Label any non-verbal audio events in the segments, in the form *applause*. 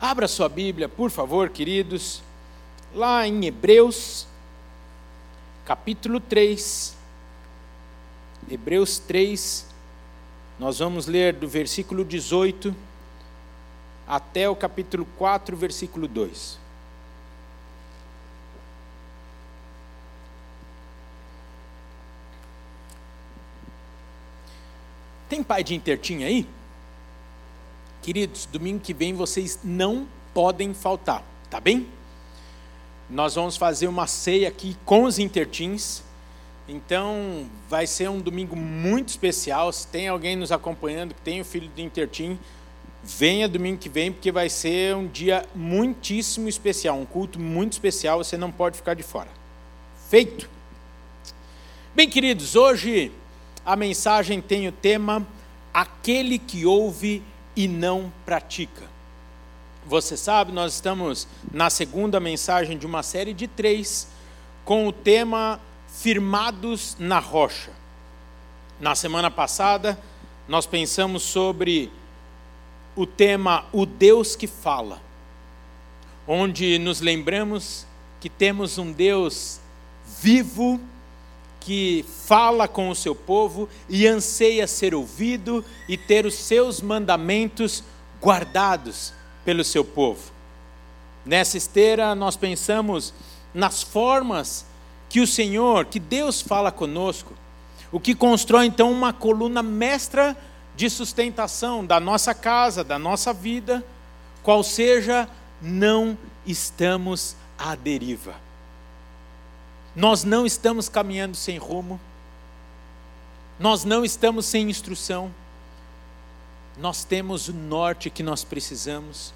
Abra sua Bíblia, por favor, queridos, lá em Hebreus, capítulo 3. Hebreus 3, nós vamos ler do versículo 18 até o capítulo 4, versículo 2. Tem pai de intertinha aí? Queridos, domingo que vem vocês não podem faltar, tá bem? Nós vamos fazer uma ceia aqui com os intertins. Então, vai ser um domingo muito especial. Se tem alguém nos acompanhando que tem o filho do intertim, venha domingo que vem, porque vai ser um dia muitíssimo especial, um culto muito especial, você não pode ficar de fora. Feito? Bem, queridos, hoje a mensagem tem o tema Aquele que ouve e não pratica. Você sabe, nós estamos na segunda mensagem de uma série de três, com o tema Firmados na Rocha. Na semana passada, nós pensamos sobre o tema O Deus que Fala, onde nos lembramos que temos um Deus vivo, que fala com o seu povo e anseia ser ouvido e ter os seus mandamentos guardados pelo seu povo. Nessa esteira, nós pensamos nas formas que o Senhor, que Deus fala conosco, o que constrói então uma coluna mestra de sustentação da nossa casa, da nossa vida, qual seja, não estamos à deriva. Nós não estamos caminhando sem rumo, nós não estamos sem instrução, nós temos o norte que nós precisamos,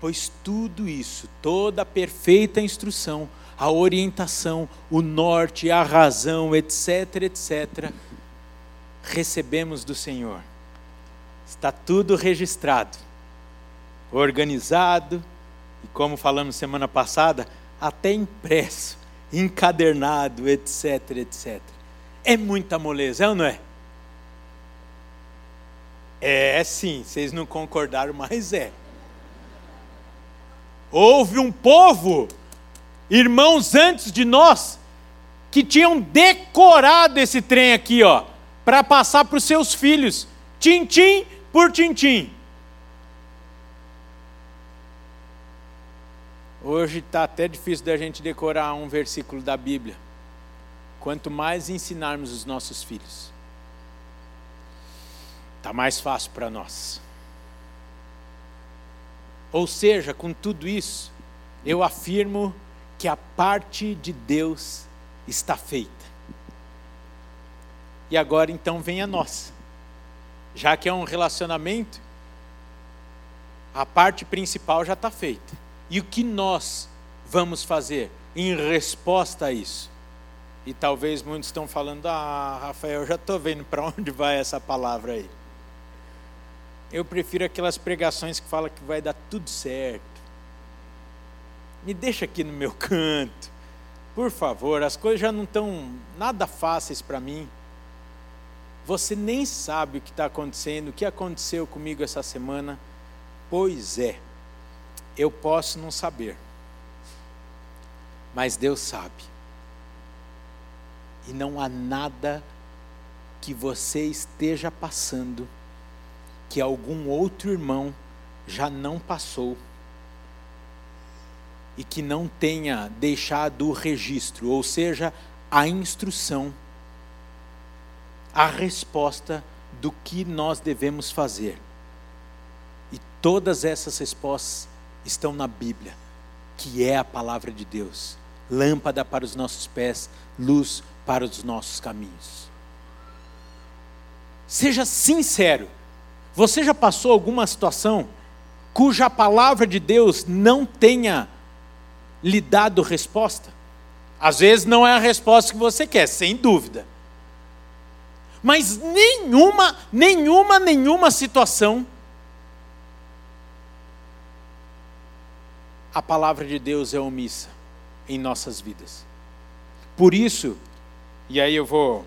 pois tudo isso, toda a perfeita instrução, a orientação, o norte, a razão, etc., etc., recebemos do Senhor. Está tudo registrado, organizado e, como falamos semana passada, até impresso encadernado, etc, etc. É muita moleza, é ou não é? É sim, vocês não concordaram, mas é. Houve um povo, irmãos antes de nós, que tinham decorado esse trem aqui, ó, para passar para os seus filhos, tintim por tintim. Hoje está até difícil da gente decorar um versículo da Bíblia. Quanto mais ensinarmos os nossos filhos, está mais fácil para nós. Ou seja, com tudo isso, eu afirmo que a parte de Deus está feita. E agora então vem a nossa. Já que é um relacionamento, a parte principal já está feita. E o que nós vamos fazer em resposta a isso? E talvez muitos estão falando: Ah, Rafael, já estou vendo para onde vai essa palavra aí. Eu prefiro aquelas pregações que falam que vai dar tudo certo. Me deixa aqui no meu *laughs* canto. Por favor, as coisas já não estão nada fáceis para mim. Você nem sabe o que está acontecendo, o que aconteceu comigo essa semana. Pois é eu posso não saber, mas Deus sabe. E não há nada que você esteja passando que algum outro irmão já não passou e que não tenha deixado o registro, ou seja, a instrução, a resposta do que nós devemos fazer. E todas essas respostas estão na Bíblia, que é a palavra de Deus, lâmpada para os nossos pés, luz para os nossos caminhos. Seja sincero. Você já passou alguma situação cuja palavra de Deus não tenha lhe dado resposta? Às vezes não é a resposta que você quer, sem dúvida. Mas nenhuma, nenhuma, nenhuma situação a palavra de Deus é omissa em nossas vidas. Por isso, e aí eu vou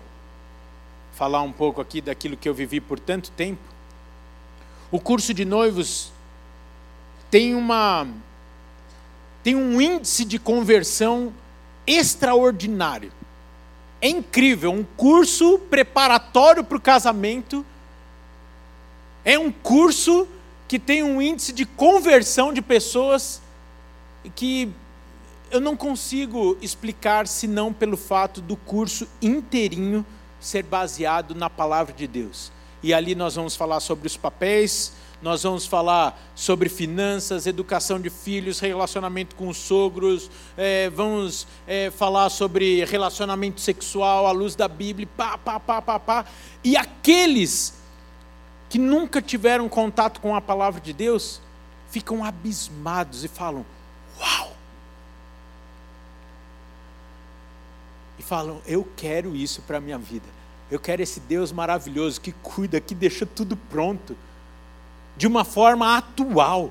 falar um pouco aqui daquilo que eu vivi por tanto tempo. O curso de noivos tem uma tem um índice de conversão extraordinário. É incrível, um curso preparatório para o casamento. É um curso que tem um índice de conversão de pessoas que eu não consigo explicar senão pelo fato do curso inteirinho ser baseado na palavra de Deus. E ali nós vamos falar sobre os papéis, nós vamos falar sobre finanças, educação de filhos, relacionamento com os sogros, é, vamos é, falar sobre relacionamento sexual à luz da Bíblia, pá, pá, pá, pá, pá. E aqueles que nunca tiveram contato com a palavra de Deus ficam abismados e falam: Uau! E falam: Eu quero isso para a minha vida. Eu quero esse Deus maravilhoso que cuida, que deixa tudo pronto de uma forma atual.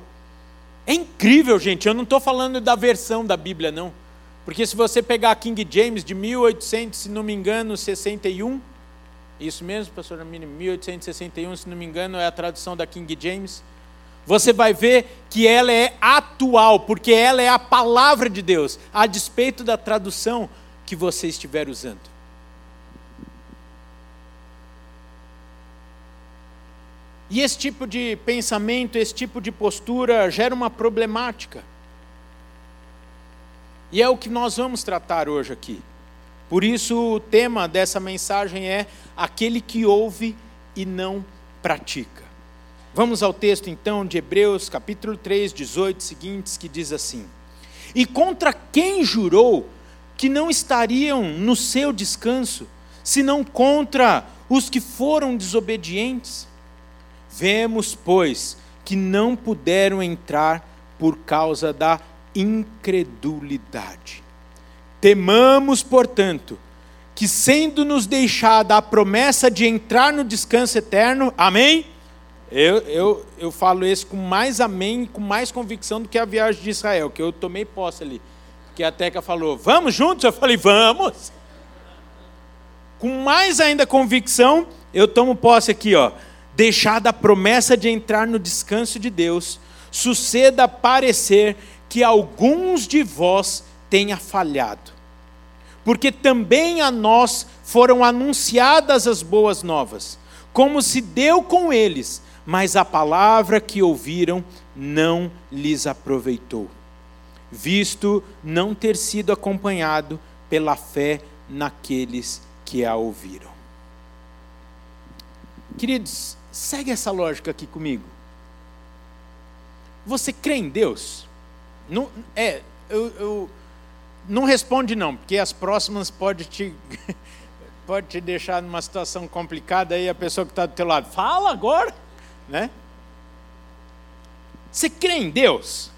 É incrível, gente. Eu não estou falando da versão da Bíblia, não. Porque se você pegar King James de 1800, se não me engano, 61, isso mesmo, pastor Amini, 1861, se não me engano, é a tradução da King James. Você vai ver que ela é atual, porque ela é a palavra de Deus, a despeito da tradução que você estiver usando. E esse tipo de pensamento, esse tipo de postura gera uma problemática. E é o que nós vamos tratar hoje aqui. Por isso, o tema dessa mensagem é aquele que ouve e não pratica. Vamos ao texto então de Hebreus, capítulo 3, 18 seguintes, que diz assim: E contra quem jurou que não estariam no seu descanso, senão contra os que foram desobedientes? Vemos, pois, que não puderam entrar por causa da incredulidade. Temamos, portanto, que sendo-nos deixada a promessa de entrar no descanso eterno, amém? Eu, eu, eu falo isso com mais amém, com mais convicção do que a viagem de Israel, que eu tomei posse ali. Que a Teca falou, vamos juntos? Eu falei, vamos. Com mais ainda convicção, eu tomo posse aqui, ó deixada a promessa de entrar no descanso de Deus, suceda parecer que alguns de vós tenha falhado. Porque também a nós foram anunciadas as boas novas, como se deu com eles, mas a palavra que ouviram não lhes aproveitou, visto não ter sido acompanhado pela fé naqueles que a ouviram. Queridos, Segue essa lógica aqui comigo. Você crê em Deus? Não, é, eu, eu, não responde não, porque as próximas pode te, *laughs* pode te deixar numa situação complicada aí a pessoa que está do teu lado. Fala agora, né? Você crê em Deus?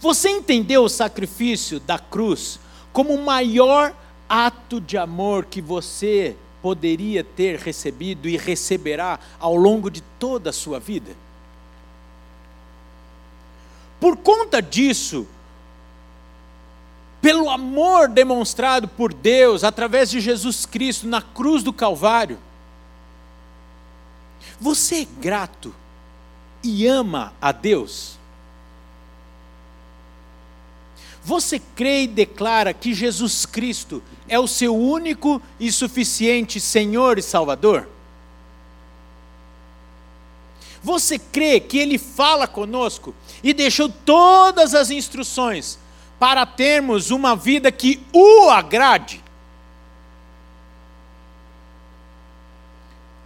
Você entendeu o sacrifício da cruz como o maior ato de amor que você poderia ter recebido e receberá ao longo de toda a sua vida. Por conta disso, pelo amor demonstrado por Deus através de Jesus Cristo na cruz do Calvário, você é grato e ama a Deus? Você crê e declara que Jesus Cristo é o seu único e suficiente Senhor e Salvador? Você crê que Ele fala conosco e deixou todas as instruções para termos uma vida que o agrade?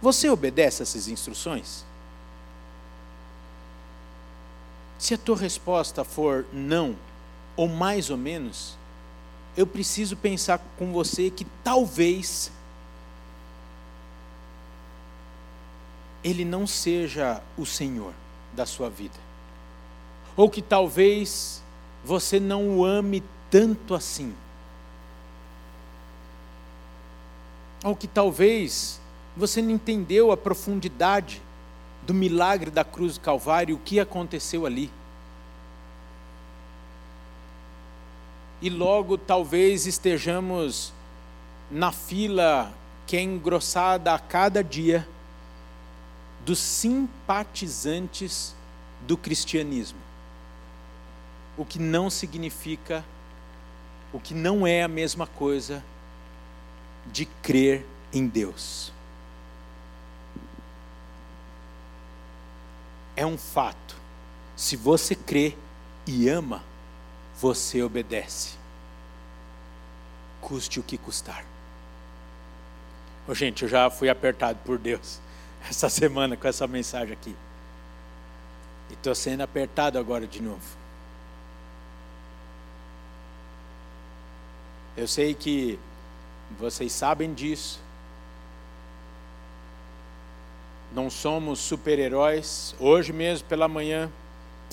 Você obedece essas instruções? Se a tua resposta for não, ou mais ou menos, eu preciso pensar com você que talvez ele não seja o Senhor da sua vida. Ou que talvez você não o ame tanto assim. Ou que talvez você não entendeu a profundidade do milagre da cruz do Calvário, o que aconteceu ali. e logo talvez estejamos na fila que é engrossada a cada dia dos simpatizantes do cristianismo. O que não significa, o que não é a mesma coisa de crer em Deus. É um fato. Se você crê e ama, você obedece. Custe o que custar. Oh, gente, eu já fui apertado por Deus *laughs* essa semana com essa mensagem aqui. E estou sendo apertado agora de novo. Eu sei que vocês sabem disso. Não somos super-heróis. Hoje mesmo, pela manhã,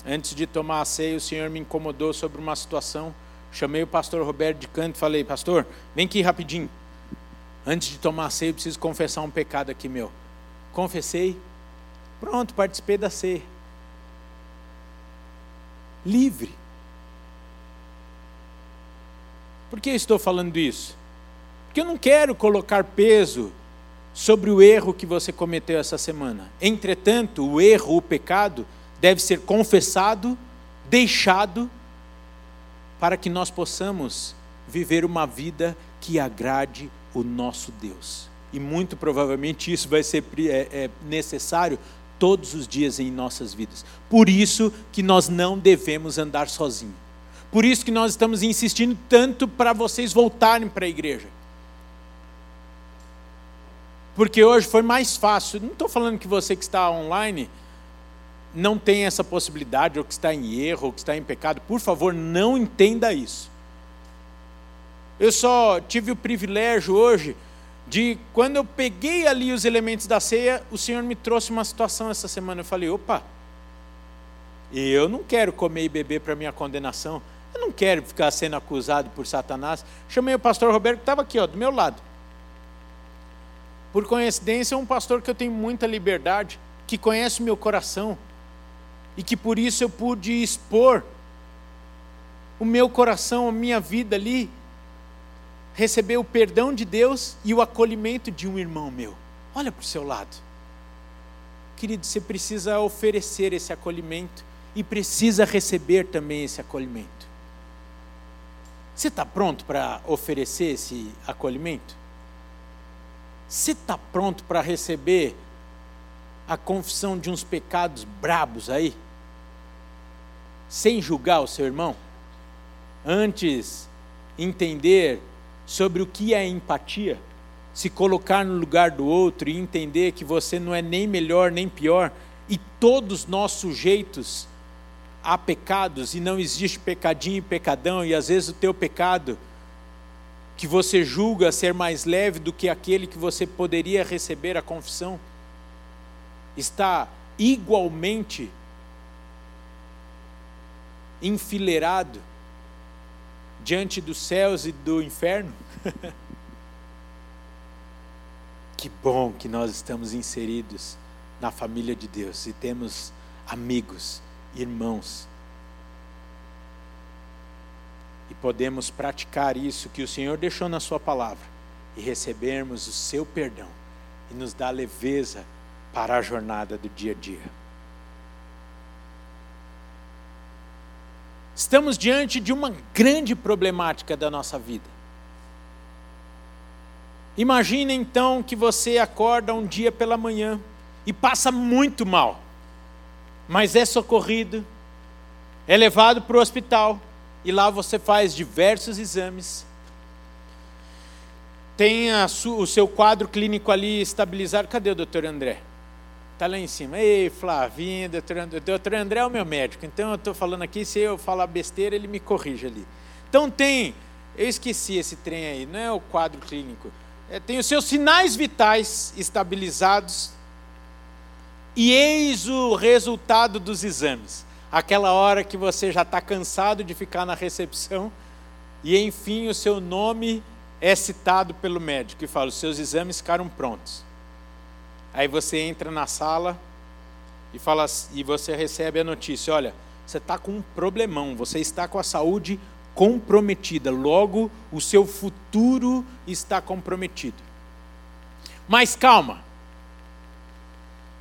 antes de tomar a ceia, o Senhor me incomodou sobre uma situação. Chamei o pastor Roberto de canto e falei: Pastor, vem aqui rapidinho. Antes de tomar a ceia, eu preciso confessar um pecado aqui meu. Confessei. Pronto, participei da ceia. Livre. Por que eu estou falando isso? Porque eu não quero colocar peso sobre o erro que você cometeu essa semana. Entretanto, o erro, o pecado, deve ser confessado, deixado, para que nós possamos viver uma vida que agrade o nosso Deus. E muito provavelmente isso vai ser é, é necessário todos os dias em nossas vidas. Por isso que nós não devemos andar sozinhos. Por isso que nós estamos insistindo tanto para vocês voltarem para a igreja. Porque hoje foi mais fácil. Não estou falando que você que está online não tem essa possibilidade, ou que está em erro, ou que está em pecado. Por favor, não entenda isso. Eu só tive o privilégio hoje de, quando eu peguei ali os elementos da ceia, o Senhor me trouxe uma situação essa semana. Eu falei: opa, eu não quero comer e beber para minha condenação. Eu não quero ficar sendo acusado por Satanás. Chamei o pastor Roberto, que estava aqui, ó, do meu lado. Por coincidência, é um pastor que eu tenho muita liberdade, que conhece o meu coração, e que por isso eu pude expor o meu coração, a minha vida ali, receber o perdão de Deus e o acolhimento de um irmão meu. Olha para o seu lado. Querido, você precisa oferecer esse acolhimento e precisa receber também esse acolhimento. Você está pronto para oferecer esse acolhimento? Você está pronto para receber a confissão de uns pecados brabos aí? Sem julgar o seu irmão? Antes, entender sobre o que é empatia? Se colocar no lugar do outro e entender que você não é nem melhor nem pior, e todos nós sujeitos há pecados e não existe pecadinho e pecadão, e às vezes o teu pecado, que você julga ser mais leve do que aquele que você poderia receber a confissão, está igualmente enfileirado diante dos céus e do inferno? *laughs* que bom que nós estamos inseridos na família de Deus e temos amigos irmãos. E podemos praticar isso que o Senhor deixou na Sua palavra e recebermos o seu perdão e nos dar leveza para a jornada do dia a dia. Estamos diante de uma grande problemática da nossa vida. Imagine então que você acorda um dia pela manhã e passa muito mal mas é socorrido, é levado para o hospital e lá você faz diversos exames. Tem o seu quadro clínico ali estabilizado. Cadê o doutor André? Está lá em cima. Ei, Flavinho, doutor André. Doutor André é o meu médico, então eu estou falando aqui, se eu falar besteira, ele me corrige ali. Então tem, eu esqueci esse trem aí, não é o quadro clínico. É, tem os seus sinais vitais estabilizados e eis o resultado dos exames. Aquela hora que você já está cansado de ficar na recepção e enfim o seu nome é citado pelo médico e fala: os seus exames ficaram prontos. Aí você entra na sala e fala e você recebe a notícia: olha, você está com um problemão, você está com a saúde comprometida, logo o seu futuro está comprometido. Mas calma,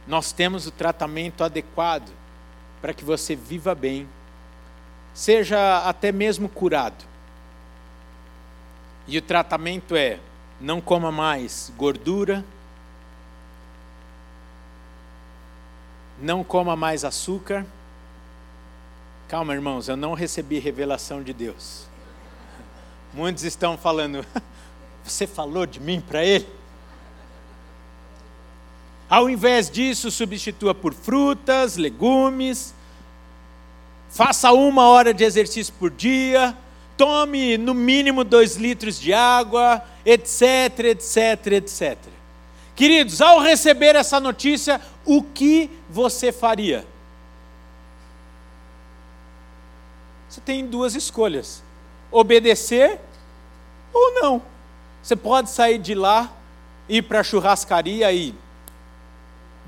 nós temos o tratamento adequado para que você viva bem, seja até mesmo curado. E o tratamento é: não coma mais gordura, não coma mais açúcar. Calma, irmãos, eu não recebi revelação de Deus. Muitos estão falando, *laughs* você falou de mim para ele? Ao invés disso, substitua por frutas, legumes, faça uma hora de exercício por dia, tome no mínimo dois litros de água, etc, etc, etc. Queridos, ao receber essa notícia, o que você faria? Você tem duas escolhas: obedecer ou não. Você pode sair de lá, ir para a churrascaria e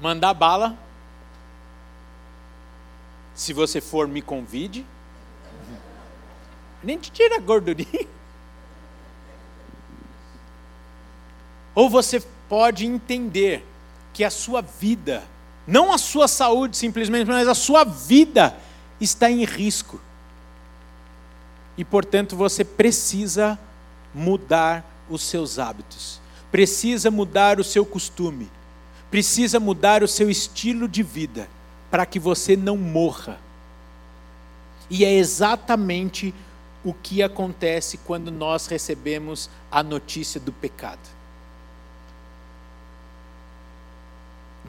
mandar bala. Se você for, me convide. Nem te tira a gordurinha. Ou você pode entender que a sua vida, não a sua saúde simplesmente, mas a sua vida está em risco. E portanto você precisa mudar os seus hábitos, precisa mudar o seu costume, precisa mudar o seu estilo de vida para que você não morra. E é exatamente o que acontece quando nós recebemos a notícia do pecado.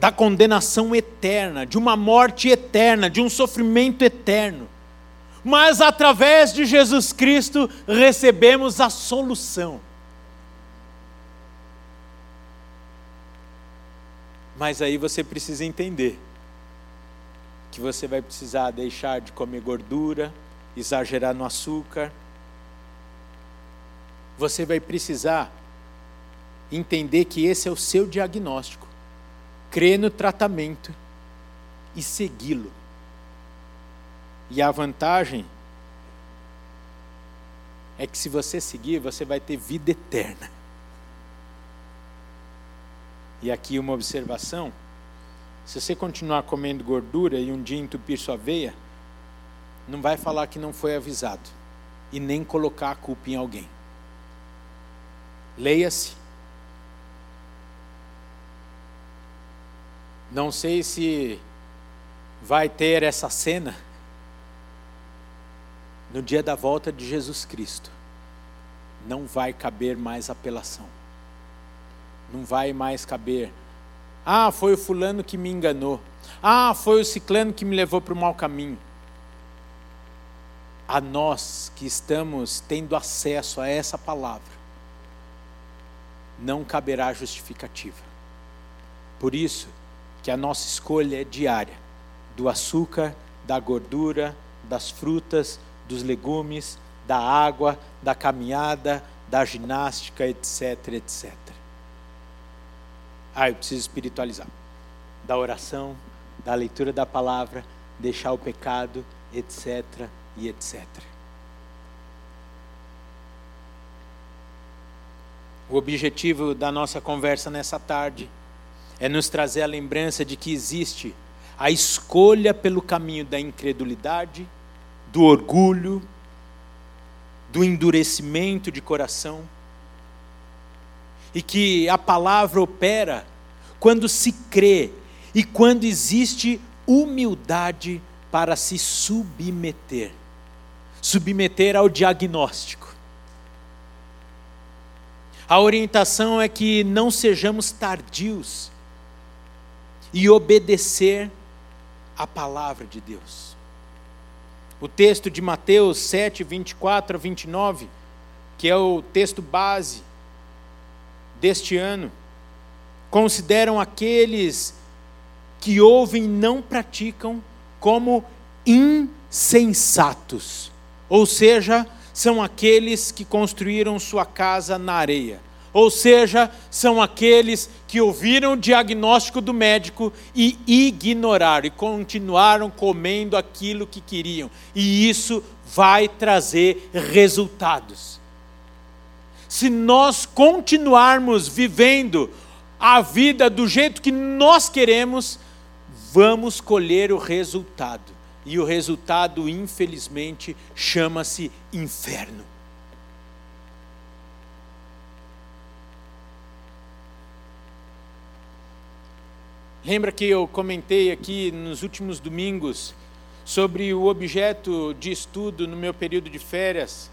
da condenação eterna, de uma morte eterna, de um sofrimento eterno. Mas através de Jesus Cristo recebemos a solução. Mas aí você precisa entender que você vai precisar deixar de comer gordura, exagerar no açúcar. Você vai precisar entender que esse é o seu diagnóstico crer no tratamento e segui-lo. E a vantagem é que se você seguir, você vai ter vida eterna. E aqui uma observação: se você continuar comendo gordura e um dia entupir sua veia, não vai falar que não foi avisado e nem colocar a culpa em alguém. Leia-se Não sei se vai ter essa cena no dia da volta de Jesus Cristo. Não vai caber mais apelação. Não vai mais caber. Ah, foi o fulano que me enganou. Ah, foi o ciclano que me levou para o mau caminho. A nós que estamos tendo acesso a essa palavra, não caberá justificativa. Por isso, que a nossa escolha é diária do açúcar, da gordura, das frutas, dos legumes, da água, da caminhada, da ginástica, etc, etc. Ah, eu preciso espiritualizar. Da oração, da leitura da palavra, deixar o pecado, etc e etc. O objetivo da nossa conversa nessa tarde é nos trazer a lembrança de que existe a escolha pelo caminho da incredulidade, do orgulho, do endurecimento de coração, e que a palavra opera quando se crê e quando existe humildade para se submeter submeter ao diagnóstico. A orientação é que não sejamos tardios e obedecer a palavra de Deus. O texto de Mateus 7, 24 a 29, que é o texto base deste ano, consideram aqueles que ouvem e não praticam como insensatos, ou seja, são aqueles que construíram sua casa na areia ou seja, são aqueles que ouviram o diagnóstico do médico e ignoraram e continuaram comendo aquilo que queriam. E isso vai trazer resultados. Se nós continuarmos vivendo a vida do jeito que nós queremos, vamos colher o resultado E o resultado, infelizmente, chama-se inferno. Lembra que eu comentei aqui nos últimos domingos sobre o objeto de estudo no meu período de férias?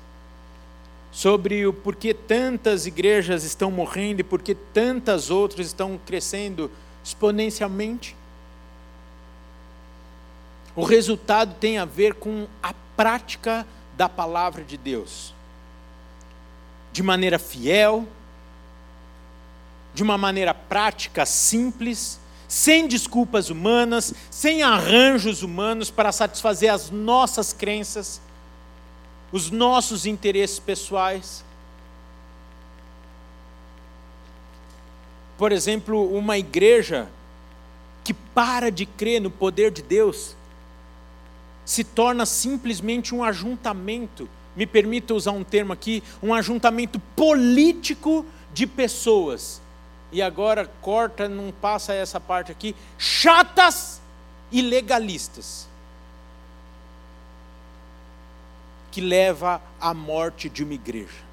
Sobre o porquê tantas igrejas estão morrendo e porquê tantas outras estão crescendo exponencialmente? O resultado tem a ver com a prática da palavra de Deus. De maneira fiel, de uma maneira prática, simples, sem desculpas humanas, sem arranjos humanos para satisfazer as nossas crenças, os nossos interesses pessoais. Por exemplo, uma igreja que para de crer no poder de Deus se torna simplesmente um ajuntamento, me permita usar um termo aqui, um ajuntamento político de pessoas e agora corta, não passa essa parte aqui, chatas e legalistas. Que leva à morte de uma igreja.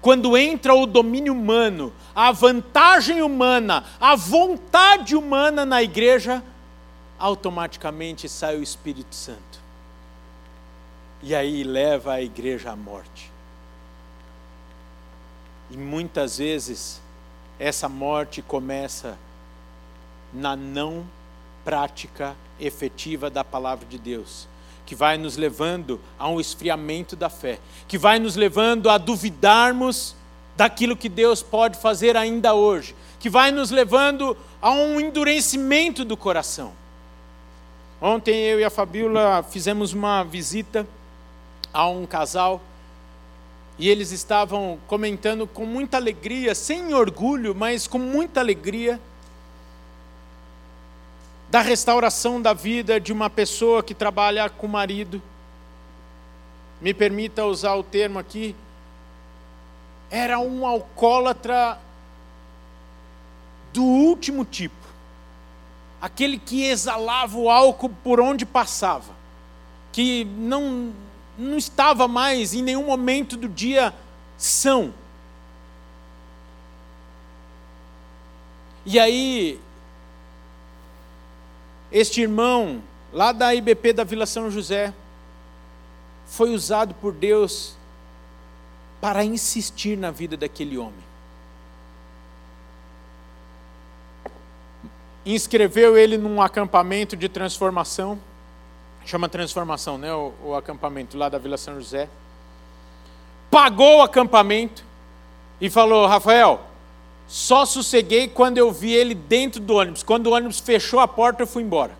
Quando entra o domínio humano, a vantagem humana, a vontade humana na igreja, automaticamente sai o Espírito Santo. E aí leva a igreja à morte. E muitas vezes essa morte começa na não prática efetiva da palavra de Deus, que vai nos levando a um esfriamento da fé, que vai nos levando a duvidarmos daquilo que Deus pode fazer ainda hoje, que vai nos levando a um endurecimento do coração. Ontem eu e a Fabiola fizemos uma visita a um casal e eles estavam comentando com muita alegria, sem orgulho, mas com muita alegria, da restauração da vida de uma pessoa que trabalha com o marido. Me permita usar o termo aqui. Era um alcoólatra do último tipo. Aquele que exalava o álcool por onde passava. Que não não estava mais em nenhum momento do dia são. E aí, este irmão, lá da IBP da Vila São José, foi usado por Deus para insistir na vida daquele homem. Inscreveu ele num acampamento de transformação chama Transformação, né? O, o, acampamento lá da Vila São José. Pagou o acampamento e falou: Rafael, só sosseguei quando eu vi ele dentro do ônibus. Quando o ônibus fechou a porta, eu fui embora.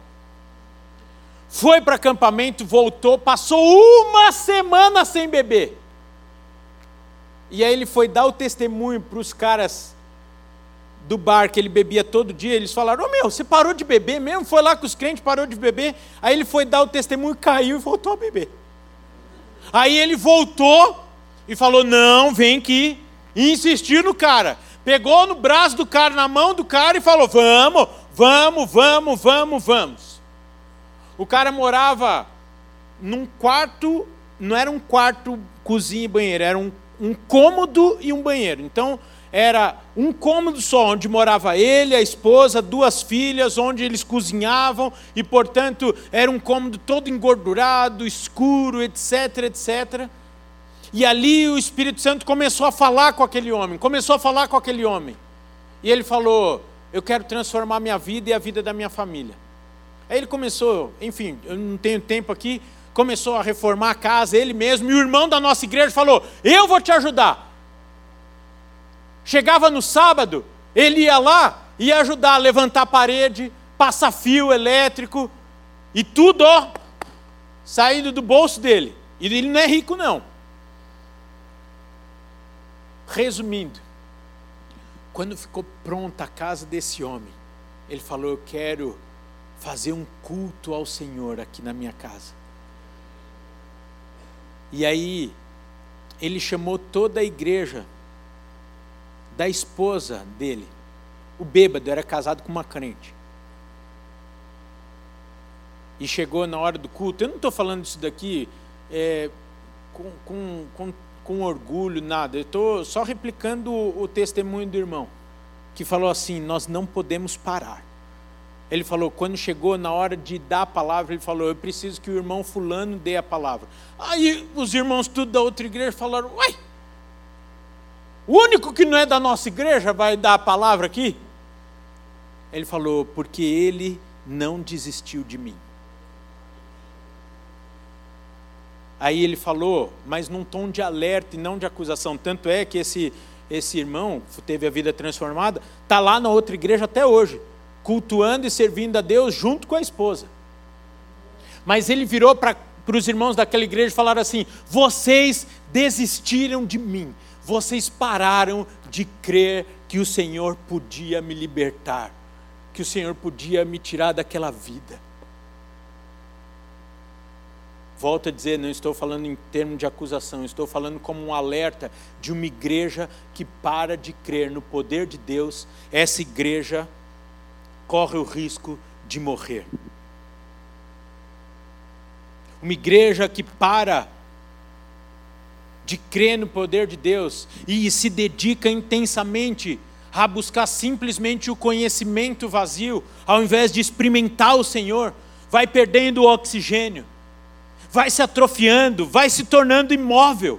Foi para acampamento, voltou, passou uma semana sem beber. E aí ele foi dar o testemunho para os caras do bar que ele bebia todo dia, eles falaram: Ô oh, meu, você parou de beber mesmo? Foi lá com os crentes, parou de beber. Aí ele foi dar o testemunho, caiu e voltou a beber. Aí ele voltou e falou: Não, vem aqui. E insistiu no cara. Pegou no braço do cara, na mão do cara e falou: Vamos, vamos, vamos, vamos, vamos. O cara morava num quarto, não era um quarto, cozinha e banheiro, era um, um cômodo e um banheiro. Então era um cômodo só, onde morava ele, a esposa, duas filhas, onde eles cozinhavam, e portanto era um cômodo todo engordurado, escuro, etc, etc. E ali o Espírito Santo começou a falar com aquele homem, começou a falar com aquele homem. E ele falou: Eu quero transformar minha vida e a vida da minha família. Aí ele começou, enfim, eu não tenho tempo aqui, começou a reformar a casa, ele mesmo, e o irmão da nossa igreja falou: Eu vou te ajudar. Chegava no sábado, ele ia lá, ia ajudar a levantar a parede, passar fio elétrico e tudo, ó, saindo do bolso dele. E ele não é rico, não. Resumindo, quando ficou pronta a casa desse homem, ele falou: Eu quero fazer um culto ao Senhor aqui na minha casa. E aí, ele chamou toda a igreja da esposa dele. O bêbado era casado com uma crente. e chegou na hora do culto, eu não estou falando isso daqui é, com, com, com, com, orgulho, nada, eu estou só replicando o, testemunho do irmão, que falou assim: nós não podemos parar. Ele falou, quando chegou na hora de dar a palavra, ele falou: Eu preciso que o irmão Fulano dê a palavra. Aí os irmãos tudo da outra igreja falaram: Uai, o único que não é da nossa igreja vai dar a palavra aqui? Ele falou: Porque ele não desistiu de mim. Aí ele falou, mas num tom de alerta e não de acusação. Tanto é que esse, esse irmão teve a vida transformada, está lá na outra igreja até hoje, cultuando e servindo a Deus junto com a esposa. Mas ele virou para os irmãos daquela igreja e falaram assim: vocês desistiram de mim, vocês pararam de crer que o Senhor podia me libertar, que o Senhor podia me tirar daquela vida. Volto a dizer, não estou falando em termos de acusação, estou falando como um alerta de uma igreja que para de crer no poder de Deus, essa igreja corre o risco de morrer. Uma igreja que para de crer no poder de Deus e se dedica intensamente a buscar simplesmente o conhecimento vazio, ao invés de experimentar o Senhor, vai perdendo o oxigênio vai se atrofiando, vai se tornando imóvel.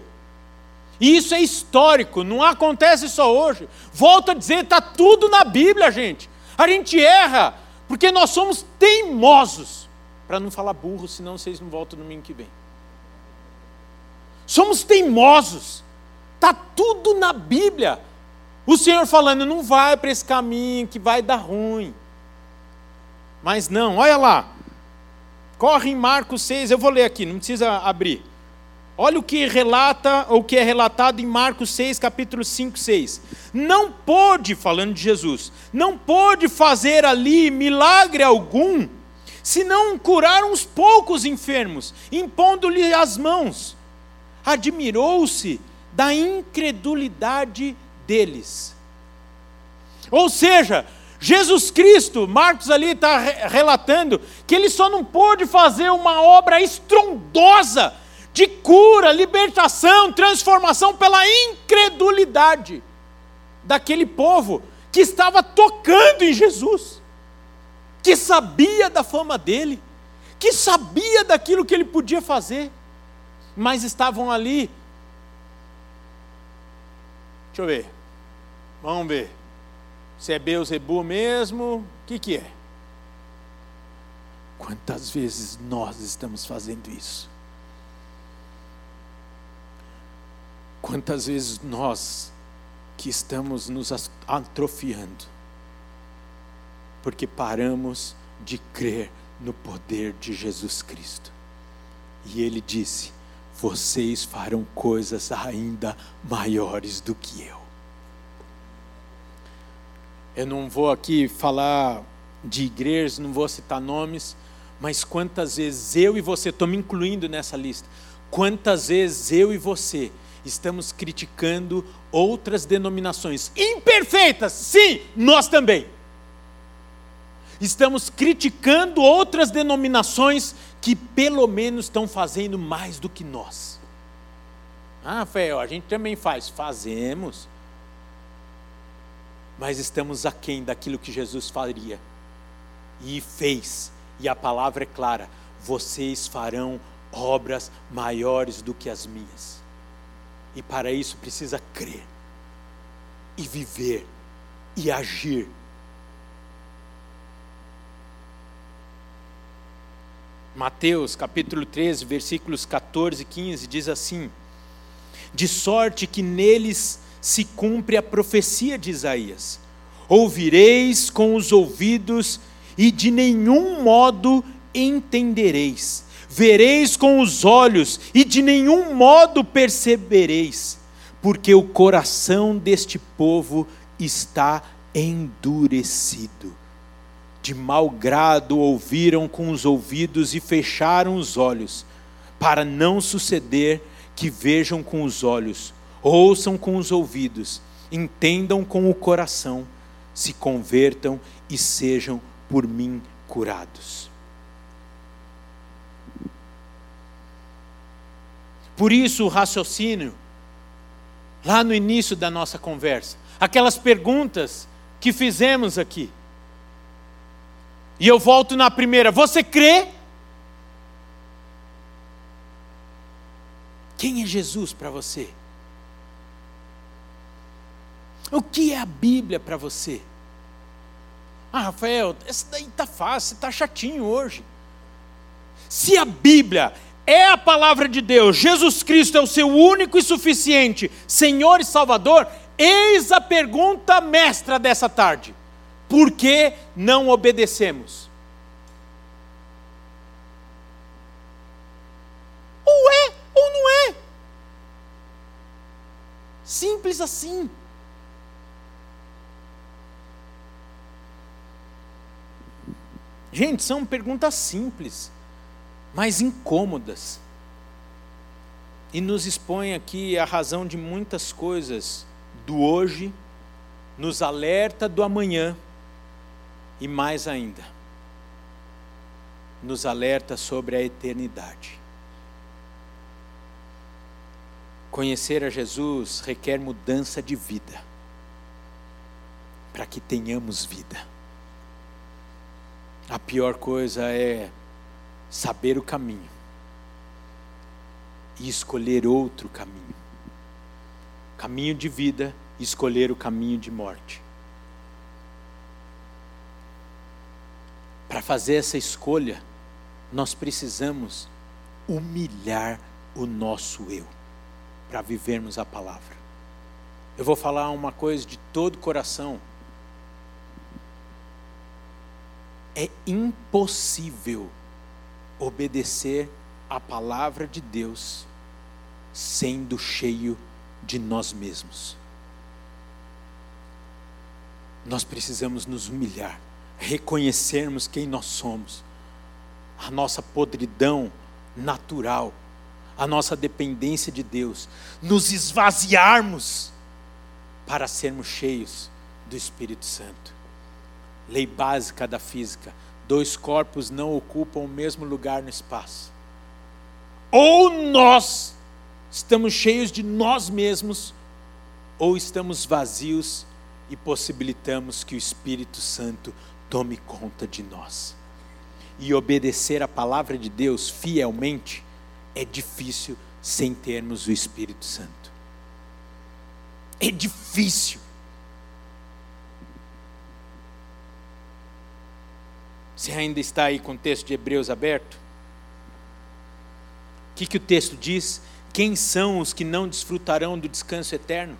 E isso é histórico, não acontece só hoje. Volto a dizer, está tudo na Bíblia, gente. A gente erra, porque nós somos teimosos. Para não falar burro, senão vocês não voltam no domingo que vem. Somos teimosos. Está tudo na Bíblia. O Senhor falando, não vai para esse caminho que vai dar ruim. Mas não, olha lá, Corre em Marcos 6, eu vou ler aqui, não precisa abrir. Olha o que relata, o que é relatado em Marcos 6, capítulo 5, 6. Não pôde, falando de Jesus, não pôde fazer ali milagre algum, senão curar uns poucos enfermos, impondo-lhe as mãos. Admirou-se da incredulidade deles. Ou seja, Jesus Cristo, Marcos ali está relatando que ele só não pôde fazer uma obra estrondosa de cura, libertação, transformação pela incredulidade daquele povo que estava tocando em Jesus, que sabia da fama dele, que sabia daquilo que ele podia fazer, mas estavam ali. Deixa eu ver, vamos ver se é Beuzebu mesmo, o que, que é? Quantas vezes nós estamos fazendo isso? Quantas vezes nós que estamos nos atrofiando, porque paramos de crer no poder de Jesus Cristo. E ele disse: Vocês farão coisas ainda maiores do que eu. Eu não vou aqui falar de igrejas, não vou citar nomes, mas quantas vezes eu e você, estou me incluindo nessa lista, quantas vezes eu e você estamos criticando outras denominações imperfeitas, sim, nós também. Estamos criticando outras denominações que pelo menos estão fazendo mais do que nós. Ah, Rafael, a gente também faz. Fazemos mas estamos aquém daquilo que Jesus faria e fez, e a palavra é clara: vocês farão obras maiores do que as minhas. E para isso precisa crer, e viver, e agir. Mateus capítulo 13, versículos 14 e 15 diz assim: De sorte que neles se cumpre a profecia de Isaías: Ouvireis com os ouvidos e de nenhum modo entendereis. Vereis com os olhos e de nenhum modo percebereis, porque o coração deste povo está endurecido. De mau grado ouviram com os ouvidos e fecharam os olhos, para não suceder que vejam com os olhos ouçam com os ouvidos, entendam com o coração, se convertam e sejam por mim curados. Por isso o raciocínio, lá no início da nossa conversa, aquelas perguntas que fizemos aqui. E eu volto na primeira: você crê? Quem é Jesus para você? O que é a Bíblia para você? Ah, Rafael, essa daí está fácil, está chatinho hoje. Se a Bíblia é a palavra de Deus, Jesus Cristo é o seu único e suficiente Senhor e Salvador, eis a pergunta mestra dessa tarde: por que não obedecemos? Ou é ou não é? Simples assim. Gente, são perguntas simples, mas incômodas. E nos expõe aqui a razão de muitas coisas do hoje, nos alerta do amanhã e mais ainda, nos alerta sobre a eternidade. Conhecer a Jesus requer mudança de vida, para que tenhamos vida. A pior coisa é saber o caminho e escolher outro caminho. Caminho de vida e escolher o caminho de morte. Para fazer essa escolha, nós precisamos humilhar o nosso eu, para vivermos a palavra. Eu vou falar uma coisa de todo coração é impossível obedecer a palavra de Deus sendo cheio de nós mesmos. Nós precisamos nos humilhar, reconhecermos quem nós somos, a nossa podridão natural, a nossa dependência de Deus, nos esvaziarmos para sermos cheios do Espírito Santo lei básica da física: dois corpos não ocupam o mesmo lugar no espaço. Ou nós estamos cheios de nós mesmos, ou estamos vazios e possibilitamos que o Espírito Santo tome conta de nós. E obedecer a palavra de Deus fielmente é difícil sem termos o Espírito Santo. É difícil. Você ainda está aí com o texto de Hebreus aberto? O que, que o texto diz? Quem são os que não desfrutarão do descanso eterno?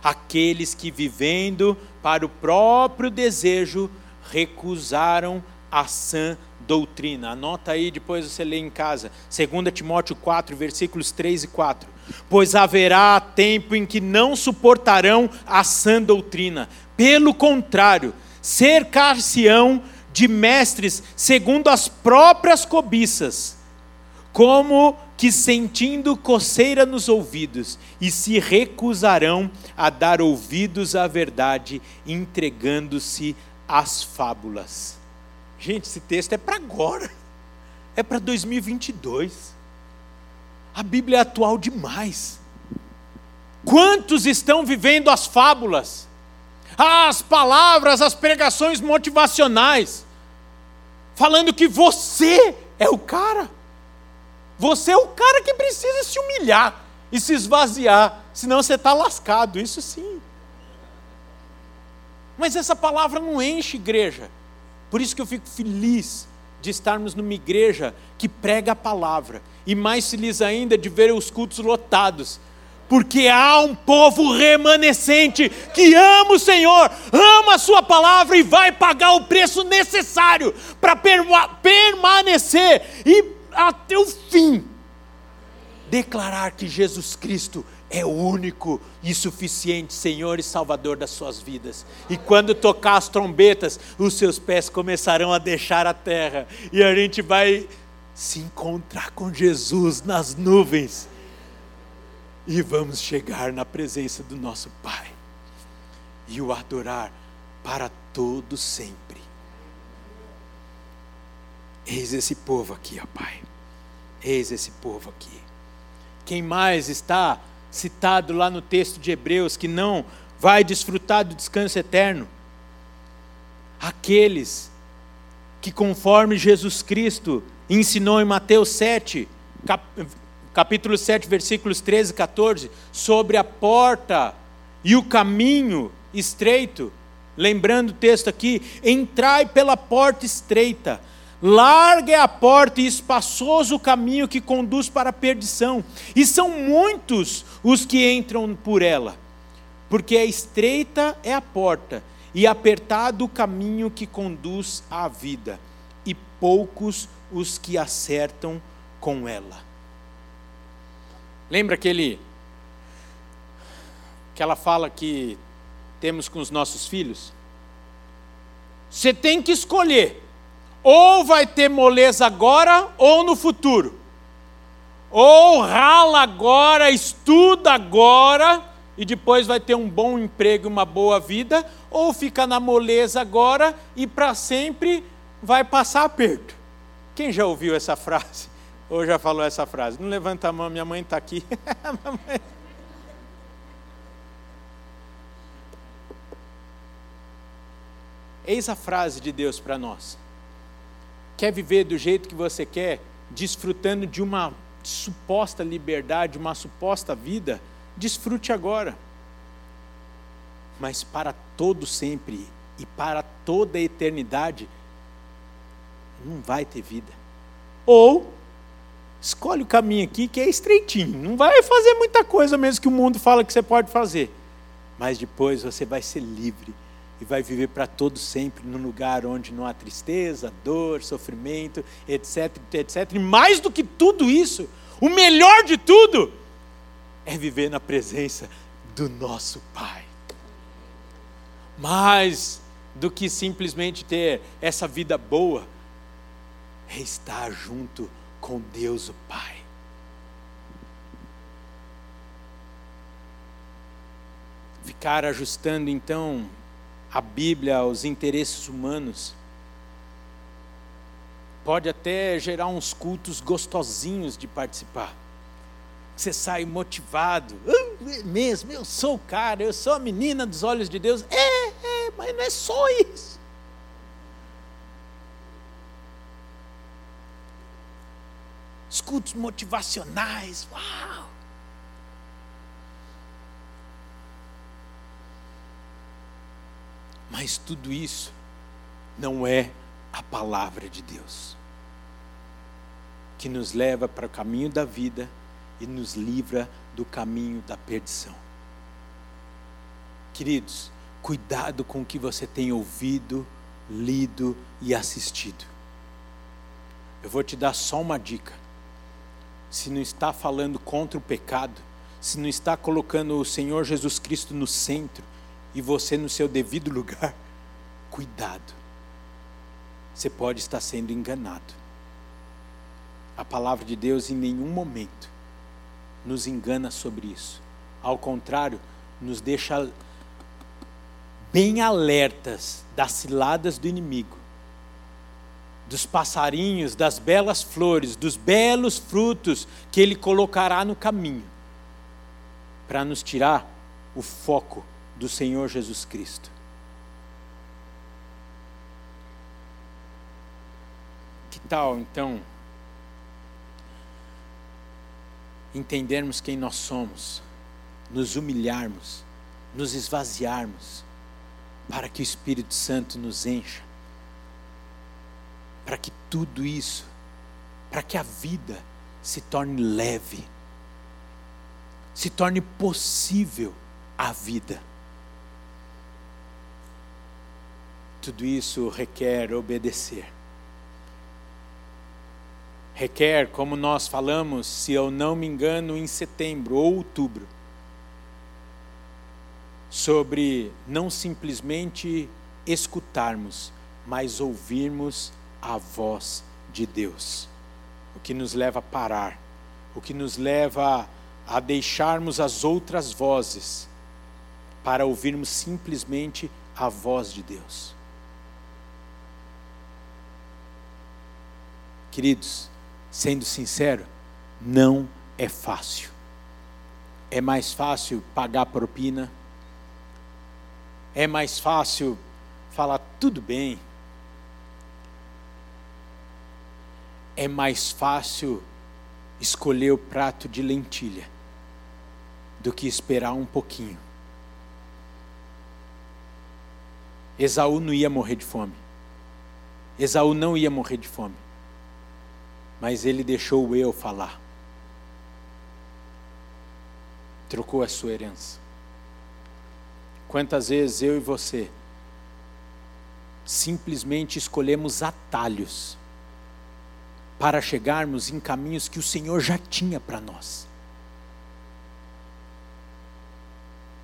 Aqueles que, vivendo para o próprio desejo, recusaram a sã doutrina. Anota aí, depois você lê em casa. 2 Timóteo 4, versículos 3 e 4. Pois haverá tempo em que não suportarão a sã doutrina. Pelo contrário, cercar-se-ão de mestres segundo as próprias cobiças, como que sentindo coceira nos ouvidos, e se recusarão a dar ouvidos à verdade, entregando-se às fábulas. Gente, esse texto é para agora, é para 2022. A Bíblia é atual demais. Quantos estão vivendo as fábulas? As palavras, as pregações motivacionais, falando que você é o cara. Você é o cara que precisa se humilhar e se esvaziar, senão você está lascado, isso sim. Mas essa palavra não enche igreja. Por isso que eu fico feliz de estarmos numa igreja que prega a palavra. E mais feliz ainda de ver os cultos lotados, porque há um povo remanescente que ama o Senhor, ama a Sua palavra e vai pagar o preço necessário para permanecer e até o fim. Declarar que Jesus Cristo é o único e suficiente Senhor e Salvador das suas vidas. E quando tocar as trombetas, os seus pés começarão a deixar a terra. E a gente vai se encontrar com Jesus nas nuvens e vamos chegar na presença do nosso Pai e o adorar para todo sempre. Eis esse povo aqui, ó Pai. Eis esse povo aqui. Quem mais está citado lá no texto de Hebreus que não vai desfrutar do descanso eterno? Aqueles que, conforme Jesus Cristo ensinou em Mateus 7, cap, capítulo 7, versículos 13 e 14, sobre a porta e o caminho estreito. Lembrando o texto aqui: entrai pela porta estreita, larga é a porta e espaçoso o caminho que conduz para a perdição, e são muitos os que entram por ela, porque a estreita é a porta e apertado o caminho que conduz à vida, e poucos os que acertam com ela. Lembra aquele aquela fala que temos com os nossos filhos? Você tem que escolher. Ou vai ter moleza agora ou no futuro. Ou rala agora, estuda agora e depois vai ter um bom emprego, uma boa vida, ou fica na moleza agora e para sempre vai passar aperto. Quem já ouviu essa *laughs* frase? Ou já falou essa frase? Não levanta a mão, minha mãe está aqui. *laughs* Eis a frase de Deus para nós. Quer viver do jeito que você quer, desfrutando de uma suposta liberdade, uma suposta vida? Desfrute agora. Mas para todo sempre e para toda a eternidade, não vai ter vida. Ou escolhe o caminho aqui que é estreitinho. Não vai fazer muita coisa mesmo que o mundo fala que você pode fazer. Mas depois você vai ser livre e vai viver para todo sempre num lugar onde não há tristeza, dor, sofrimento, etc, etc. E mais do que tudo isso, o melhor de tudo é viver na presença do nosso Pai. Mais do que simplesmente ter essa vida boa, é estar junto com Deus o Pai. Ficar ajustando então a Bíblia aos interesses humanos pode até gerar uns cultos gostosinhos de participar. Você sai motivado, é mesmo, eu sou o cara, eu sou a menina dos olhos de Deus. É, é, mas não é só isso. Cultos motivacionais, uau! Mas tudo isso não é a palavra de Deus, que nos leva para o caminho da vida e nos livra do caminho da perdição. Queridos, cuidado com o que você tem ouvido, lido e assistido. Eu vou te dar só uma dica se não está falando contra o pecado, se não está colocando o Senhor Jesus Cristo no centro e você no seu devido *laughs* lugar, cuidado. Você pode estar sendo enganado. A palavra de Deus em nenhum momento nos engana sobre isso. Ao contrário, nos deixa bem alertas das ciladas do inimigo dos passarinhos, das belas flores, dos belos frutos que Ele colocará no caminho, para nos tirar o foco do Senhor Jesus Cristo. Que tal, então, entendermos quem nós somos, nos humilharmos, nos esvaziarmos, para que o Espírito Santo nos encha para que tudo isso, para que a vida se torne leve, se torne possível a vida. Tudo isso requer obedecer. Requer, como nós falamos, se eu não me engano, em setembro ou outubro, sobre não simplesmente escutarmos, mas ouvirmos a voz de Deus. O que nos leva a parar, o que nos leva a deixarmos as outras vozes para ouvirmos simplesmente a voz de Deus. Queridos, sendo sincero, não é fácil. É mais fácil pagar propina. É mais fácil falar tudo bem. É mais fácil escolher o prato de lentilha do que esperar um pouquinho. Esaú não ia morrer de fome. Esaú não ia morrer de fome. Mas ele deixou o eu falar. Trocou a sua herança. Quantas vezes eu e você simplesmente escolhemos atalhos para chegarmos em caminhos que o Senhor já tinha para nós.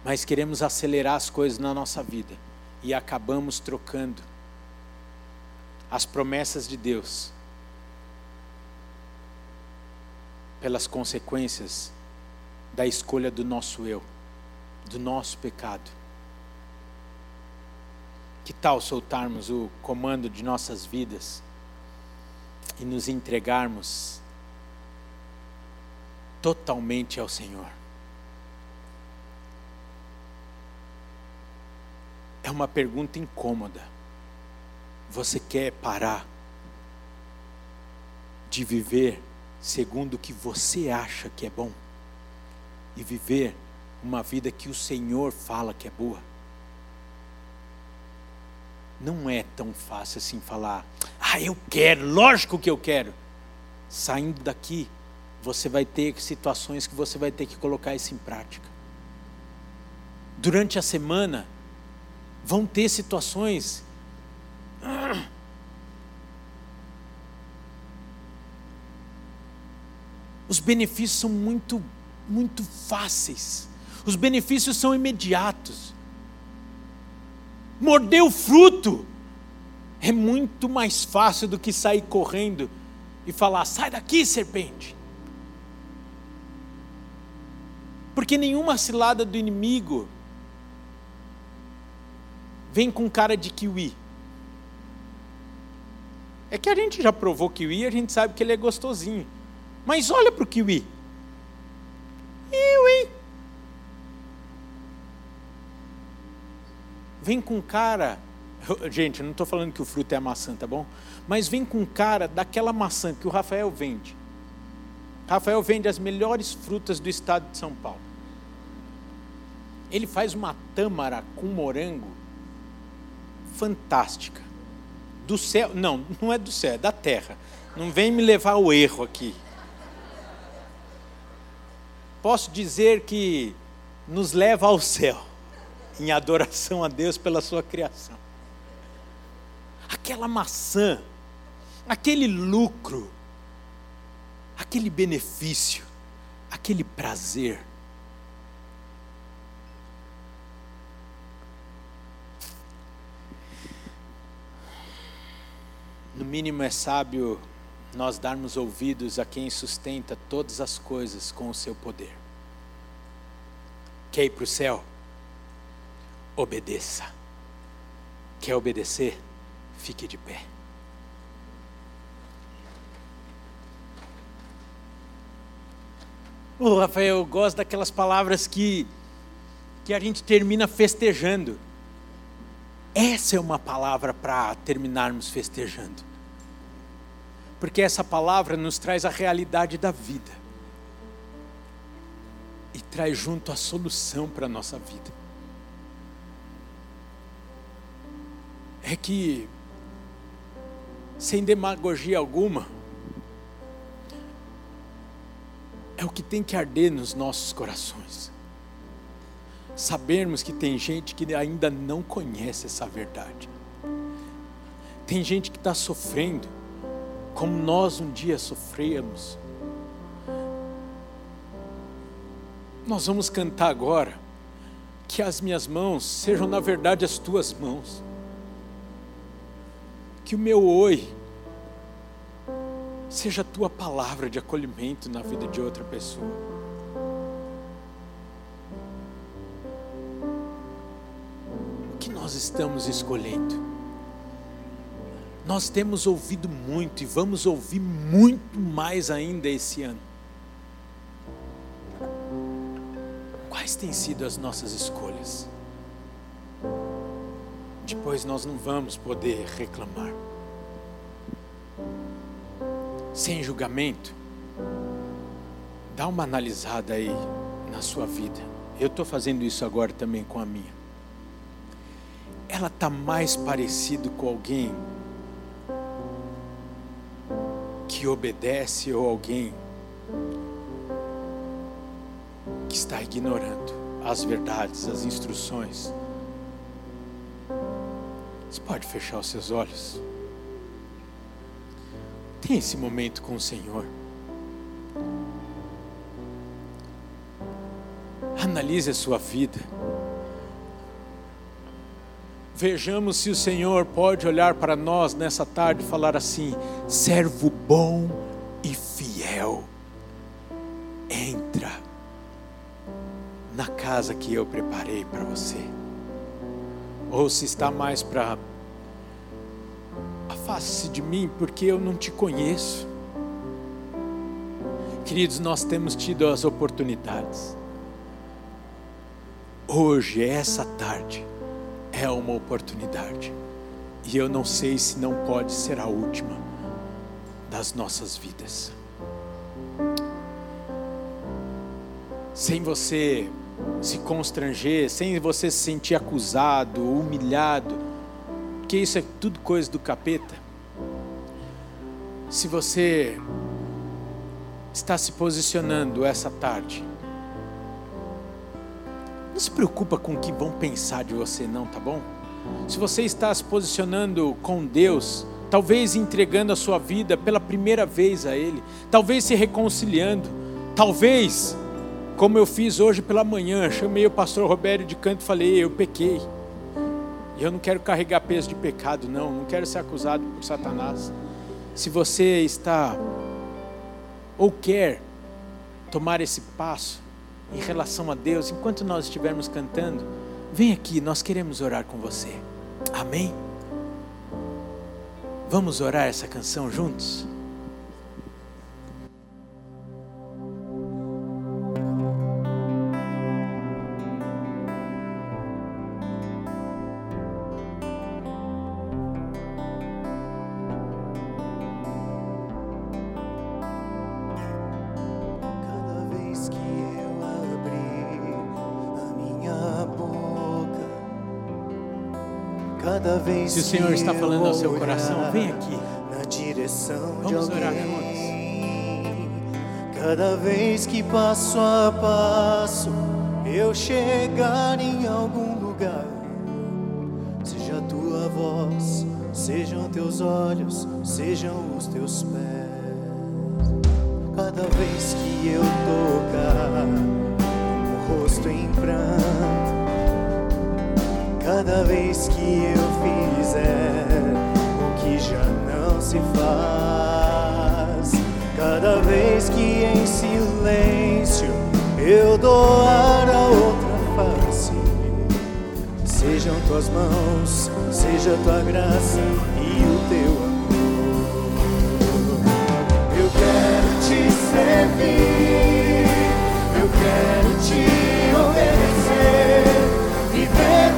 Mas queremos acelerar as coisas na nossa vida e acabamos trocando as promessas de Deus pelas consequências da escolha do nosso eu, do nosso pecado. Que tal soltarmos o comando de nossas vidas e nos entregarmos totalmente ao Senhor? É uma pergunta incômoda. Você quer parar de viver segundo o que você acha que é bom e viver uma vida que o Senhor fala que é boa? Não é tão fácil assim falar, ah, eu quero, lógico que eu quero. Saindo daqui, você vai ter situações que você vai ter que colocar isso em prática. Durante a semana, vão ter situações *clears throat* os benefícios são muito, muito fáceis. Os benefícios são imediatos. Morder o fruto é muito mais fácil do que sair correndo e falar: sai daqui, serpente. Porque nenhuma cilada do inimigo vem com cara de kiwi. É que a gente já provou kiwi, a gente sabe que ele é gostosinho. Mas olha para o kiwi. Kiwi. Vem com cara. Gente, não estou falando que o fruto é a maçã, tá bom? Mas vem com cara daquela maçã que o Rafael vende. Rafael vende as melhores frutas do estado de São Paulo. Ele faz uma tâmara com morango fantástica do céu, não, não é do céu, é da terra. Não vem me levar ao erro aqui. Posso dizer que nos leva ao céu, em adoração a Deus pela sua criação. Aquela maçã, aquele lucro, aquele benefício, aquele prazer, No mínimo é sábio nós darmos ouvidos a quem sustenta todas as coisas com o seu poder. Quer ir para o céu? Obedeça. Quer obedecer? Fique de pé. Oh, Rafael, eu gosto daquelas palavras que, que a gente termina festejando. Essa é uma palavra para terminarmos festejando porque essa palavra nos traz a realidade da vida e traz junto a solução para a nossa vida. É que, sem demagogia alguma, é o que tem que arder nos nossos corações. Sabermos que tem gente que ainda não conhece essa verdade. Tem gente que está sofrendo como nós um dia sofremos. Nós vamos cantar agora que as minhas mãos sejam na verdade as tuas mãos. Que o meu oi seja a tua palavra de acolhimento na vida de outra pessoa. O que nós estamos escolhendo? Nós temos ouvido muito e vamos ouvir muito mais ainda esse ano. quais têm sido as nossas escolhas? Depois nós não vamos poder reclamar. Sem julgamento, dá uma analisada aí na sua vida. Eu estou fazendo isso agora também com a minha. Ela está mais parecido com alguém que obedece ou alguém que está ignorando as verdades, as instruções. Você pode fechar os seus olhos. Tem esse momento com o Senhor. Analise a sua vida. Vejamos se o Senhor pode olhar para nós nessa tarde e falar assim: servo bom e fiel, entra na casa que eu preparei para você. Ou se está mais para afaste-se de mim porque eu não te conheço. Queridos, nós temos tido as oportunidades. Hoje, essa tarde, é uma oportunidade. E eu não sei se não pode ser a última das nossas vidas. Sem você se constranger, sem você se sentir acusado, humilhado, porque isso é tudo coisa do capeta. Se você está se posicionando essa tarde, não se preocupa com o que vão pensar de você, não, tá bom? Se você está se posicionando com Deus, talvez entregando a sua vida pela primeira vez a Ele, talvez se reconciliando, talvez, como eu fiz hoje pela manhã, chamei o pastor Roberto de canto e falei: Eu pequei. E eu não quero carregar peso de pecado, não, não quero ser acusado por Satanás. Se você está ou quer tomar esse passo, em relação a Deus, enquanto nós estivermos cantando, vem aqui, nós queremos orar com você. Amém? Vamos orar essa canção juntos? Se o Senhor está falando ao seu coração, vem aqui. Na direção Vamos de orar alguém. Cada vez que passo a passo, eu chegar em algum lugar, seja a tua voz, sejam teus olhos, sejam os teus pés. Cada vez que eu tocar um rosto em pranto, cada vez que eu fizer o que já não se faz, cada vez que em silêncio eu doar a outra face, sejam tuas mãos, seja tua graça e o teu amor. Eu quero te servir, eu quero te obedecer, viver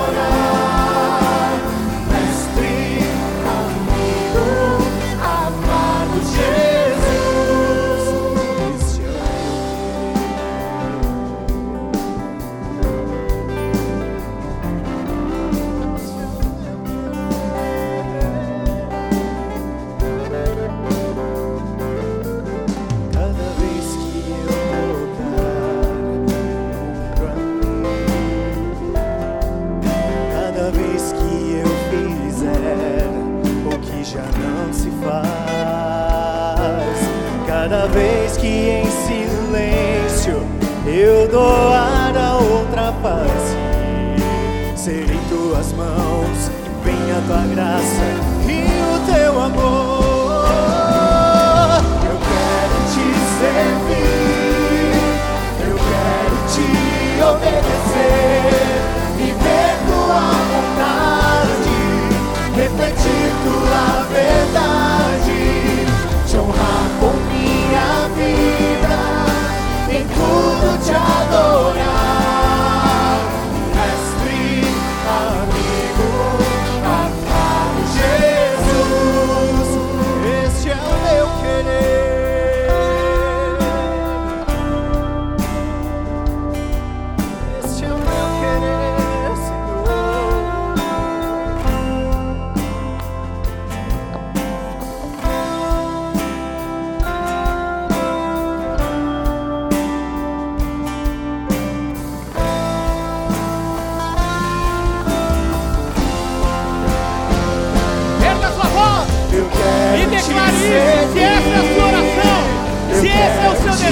Cada vez que em silêncio eu doar a outra face, Serei em tuas mãos, venha tua graça e o teu amor. Eu quero te servir, eu quero te obedecer, viver tua vontade, refletir tua verdade. te adorar.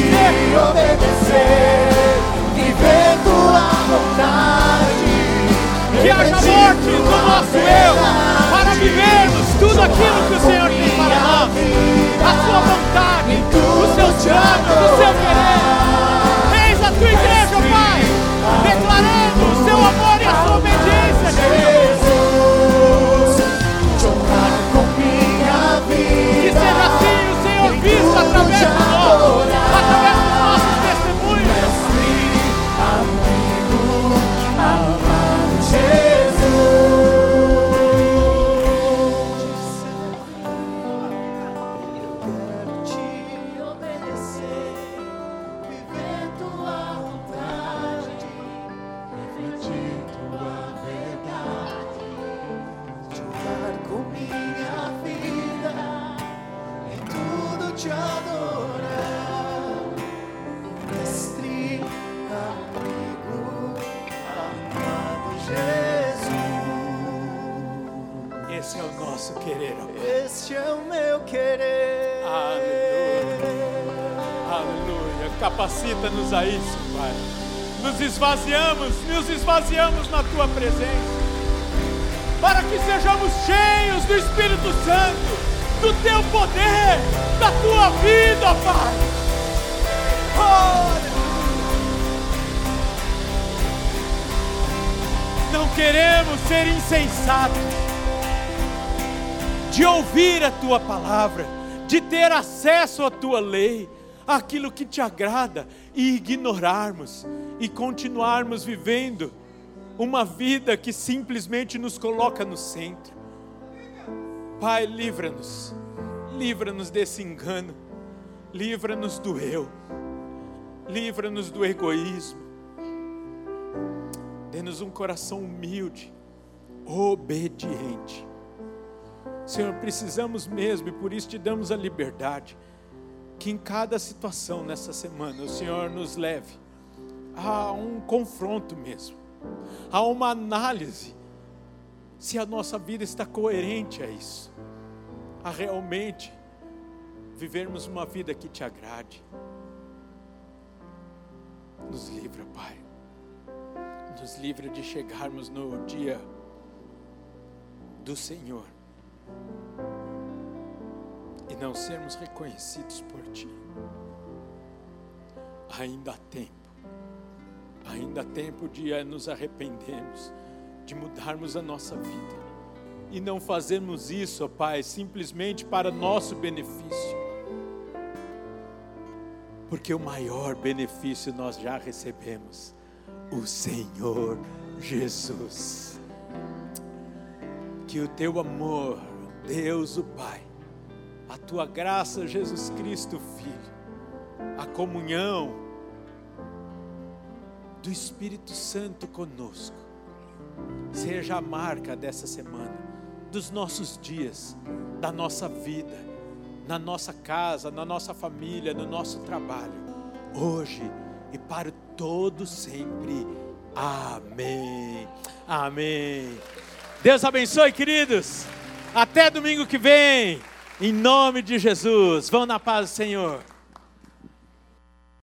Te obedecer, viver tua vontade. Que haja morte do nosso eu, para vivermos tudo aquilo que o Senhor tem para nós. A sua vontade, os seus planos, o seu querer. Eis a tua tua palavra, de ter acesso à tua lei, aquilo que te agrada e ignorarmos e continuarmos vivendo uma vida que simplesmente nos coloca no centro. Pai, livra-nos, livra-nos desse engano, livra-nos do eu, livra-nos do egoísmo. Dê-nos um coração humilde, obediente. Senhor, precisamos mesmo e por isso te damos a liberdade que em cada situação nessa semana o Senhor nos leve a um confronto mesmo, a uma análise se a nossa vida está coerente a isso, a realmente vivermos uma vida que te agrade. Nos livra, Pai. Nos livra de chegarmos no dia do Senhor e não sermos reconhecidos por Ti. Ainda há tempo, ainda há tempo de nos arrependermos, de mudarmos a nossa vida e não fazermos isso, ó Pai, simplesmente para nosso benefício, porque o maior benefício nós já recebemos, o Senhor Jesus. Que o teu amor, Deus o Pai, a tua graça, Jesus Cristo, Filho, a comunhão do Espírito Santo conosco, seja a marca dessa semana, dos nossos dias, da nossa vida, na nossa casa, na nossa família, no nosso trabalho, hoje e para todo sempre. Amém. Amém. Deus abençoe, queridos. Até domingo que vem. Em nome de Jesus. Vão na paz do Senhor.